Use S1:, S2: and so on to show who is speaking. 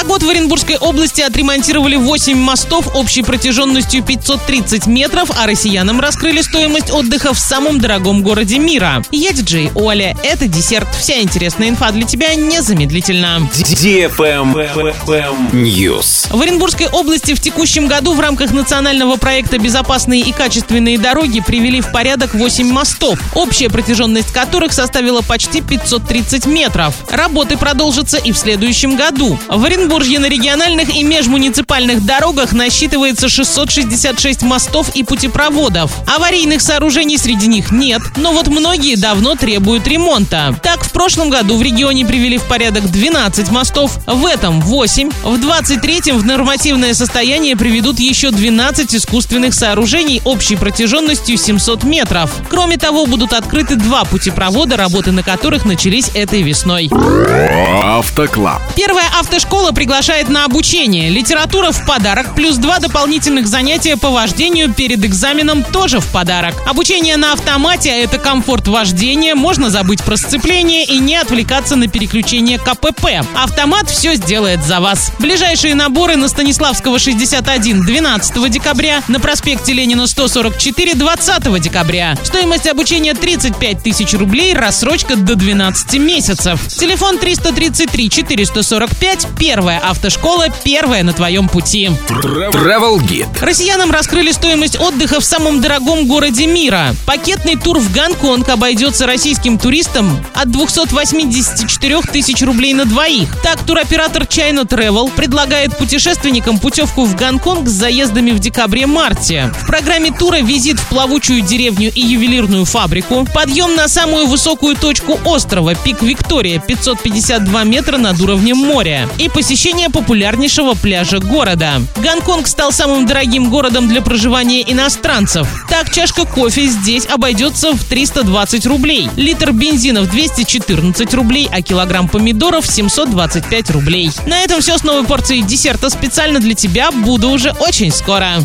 S1: За год в Оренбургской области отремонтировали 8 мостов общей протяженностью 530 метров, а россиянам раскрыли стоимость отдыха в самом дорогом городе мира. Я диджей Оля. Это десерт. Вся интересная инфа для тебя незамедлительно.
S2: News.
S1: В Оренбургской области в текущем году в рамках национального проекта «Безопасные и качественные дороги» привели в порядок 8 мостов, общая протяженность которых составила почти 530 метров. Работы продолжатся и в следующем году. В Оренбурге на региональных и межмуниципальных дорогах насчитывается 666 мостов и путепроводов. Аварийных сооружений среди них нет, но вот многие давно требуют ремонта. Так, в прошлом году в регионе привели в порядок 12 мостов, в этом 8, в 23-м в нормативное состояние приведут еще 12 искусственных сооружений общей протяженностью 700 метров. Кроме того, будут открыты два путепровода, работы на которых начались этой весной.
S2: Автоклаб.
S1: Первая автошкола приглашает на обучение. Литература в подарок, плюс два дополнительных занятия по вождению перед экзаменом тоже в подарок. Обучение на автомате – это комфорт вождения, можно забыть про сцепление и не отвлекаться на переключение КПП. Автомат все сделает за вас. Ближайшие наборы на Станиславского 61 12 декабря, на проспекте Ленина 144 20 декабря. Стоимость обучения 35 тысяч рублей, рассрочка до 12 месяцев. Телефон 333 445, первая автошкола, первая на твоем пути.
S2: Travel Guide.
S1: Россиянам раскрыли стоимость отдыха в самом дорогом городе мира. Пакетный тур в Гонконг обойдется российским туристам от 284 тысяч рублей на двоих. Так, туроператор China Travel предлагает путешественникам путевку в Гонконг с заездами в декабре-марте. В программе тура визит в плавучую деревню и ювелирную фабрику, подъем на самую высокую точку острова, пик Виктория, 552 метра над уровнем моря, и посещение популярнейшего пляжа города. Гонконг стал самым дорогим городом для проживания иностранцев. Так, чашка кофе здесь обойдется в 320 рублей, литр бензина в 214 рублей, а килограмм помидоров 725 рублей. На этом все с новой порцией десерта специально для тебя. Буду уже очень скоро.